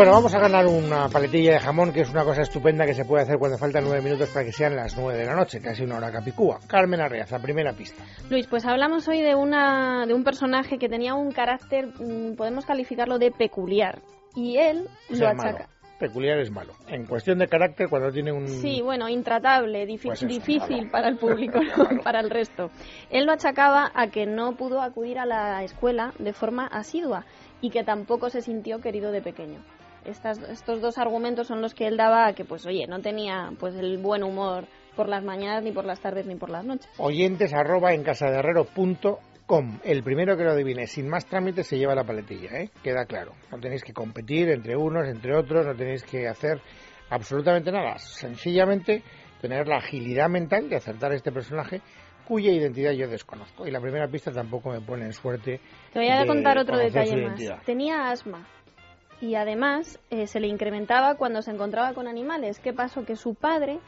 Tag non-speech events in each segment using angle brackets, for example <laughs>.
Bueno, vamos a ganar una paletilla de jamón, que es una cosa estupenda que se puede hacer cuando faltan nueve minutos para que sean las nueve de la noche, casi una hora capicúa. Carmen Arreaza, primera pista. Luis, pues hablamos hoy de, una, de un personaje que tenía un carácter, mm, podemos calificarlo de peculiar, y él lo achaca. Peculiar es malo. En cuestión de carácter, cuando tiene un... Sí, bueno, intratable, pues difícil para el público, <laughs> no <laughs> para el resto. Él lo achacaba a que no pudo acudir a la escuela de forma asidua y que tampoco se sintió querido de pequeño estos dos argumentos son los que él daba a que, pues, oye, no tenía pues el buen humor por las mañanas, ni por las tardes, ni por las noches. Oyentes arroba en El primero que lo adivine sin más trámites se lleva la paletilla, ¿eh? Queda claro. No tenéis que competir entre unos, entre otros, no tenéis que hacer absolutamente nada. Sencillamente tener la agilidad mental de acertar a este personaje cuya identidad yo desconozco. Y la primera pista tampoco me pone en suerte. Te voy a contar otro detalle más. Tenía asma y además eh, se le incrementaba cuando se encontraba con animales. ¿Qué pasó? Que su padre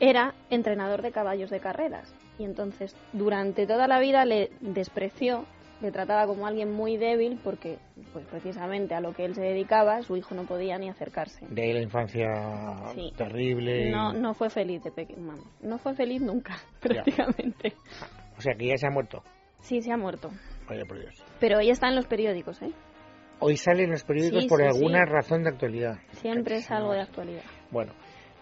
era entrenador de caballos de carreras y entonces durante toda la vida le despreció, le trataba como alguien muy débil porque pues precisamente a lo que él se dedicaba su hijo no podía ni acercarse. De ahí la infancia terrible. No, no fue feliz de pequeño, no fue feliz nunca <laughs> prácticamente. O sea que ya se ha muerto. Sí, se ha muerto. Vaya por Dios. Pero ella está en los periódicos, ¿eh? Hoy sale en los periódicos por alguna razón de actualidad. Siempre es algo de actualidad. Bueno,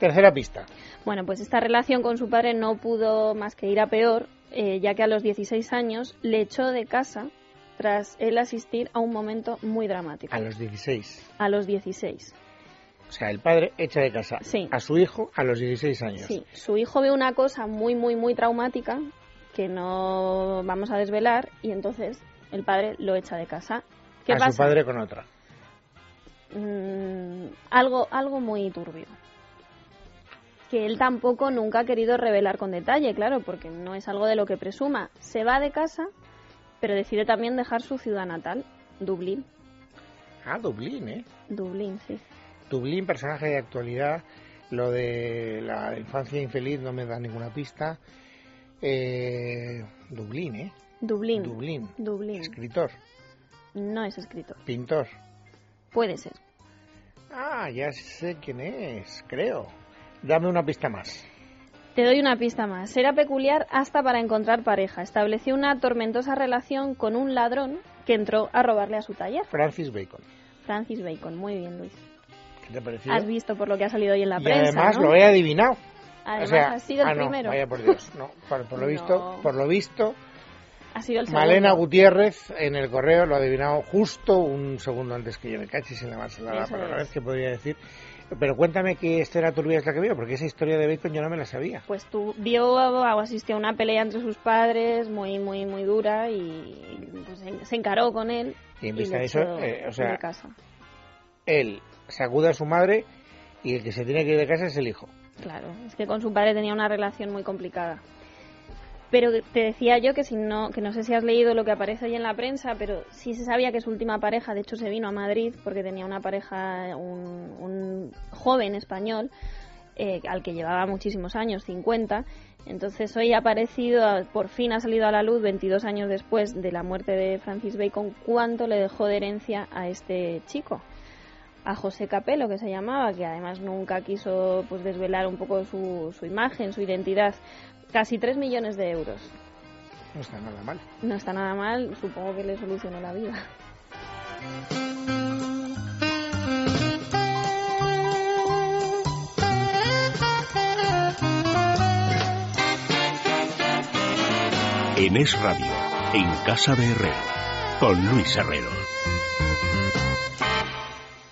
tercera pista. Bueno, pues esta relación con su padre no pudo más que ir a peor, eh, ya que a los 16 años le echó de casa tras él asistir a un momento muy dramático. A los 16. A los 16. O sea, el padre echa de casa a su hijo a los 16 años. Sí, su hijo ve una cosa muy, muy, muy traumática que no vamos a desvelar y entonces el padre lo echa de casa a su padre con otra. Mm, algo, algo muy turbio. Que él tampoco nunca ha querido revelar con detalle, claro, porque no es algo de lo que presuma. Se va de casa, pero decide también dejar su ciudad natal, Dublín. Ah, Dublín, ¿eh? Dublín, sí. Dublín, personaje de actualidad. Lo de la infancia infeliz no me da ninguna pista. Eh, Dublín, ¿eh? Dublín. Dublín. Dublín. Escritor. No es escritor. Pintor. Puede ser. Ah, ya sé quién es, creo. Dame una pista más. Te doy una pista más. Era peculiar hasta para encontrar pareja. Estableció una tormentosa relación con un ladrón que entró a robarle a su taller. Francis Bacon. Francis Bacon, muy bien, Luis. ¿Qué te pareció? Has visto por lo que ha salido hoy en la y prensa. Además lo he adivinado. Además, has sido el ah, primero. Vaya por Dios. No, por, lo <laughs> visto, por lo visto, ha sido el Malena Gutiérrez en el correo lo ha adivinado justo un segundo antes que yo. Me cachis en la la primera vez que podría decir. Pero cuéntame qué historia turbia es la que vio, porque esa historia de Bacon yo no me la sabía. Pues tú vio o asistió a una pelea entre sus padres muy, muy, muy dura y pues, se encaró con él. Y en vista de eso, eh, o sea, él sacuda a su madre y el que se tiene que ir de casa es el hijo. Claro, es que con su padre tenía una relación muy complicada. Pero te decía yo que si no, que no sé si has leído lo que aparece ahí en la prensa, pero sí se sabía que su última pareja, de hecho se vino a Madrid porque tenía una pareja, un, joven español, eh, al que llevaba muchísimos años, 50. Entonces hoy ha aparecido, por fin ha salido a la luz, 22 años después de la muerte de Francis Bacon, cuánto le dejó de herencia a este chico a José Capelo, que se llamaba, que además nunca quiso pues desvelar un poco su, su imagen, su identidad. Casi 3 millones de euros. No está nada mal. No está nada mal, supongo que le solucionó la vida. En Es Radio, en Casa de Herrero, con Luis Herrero.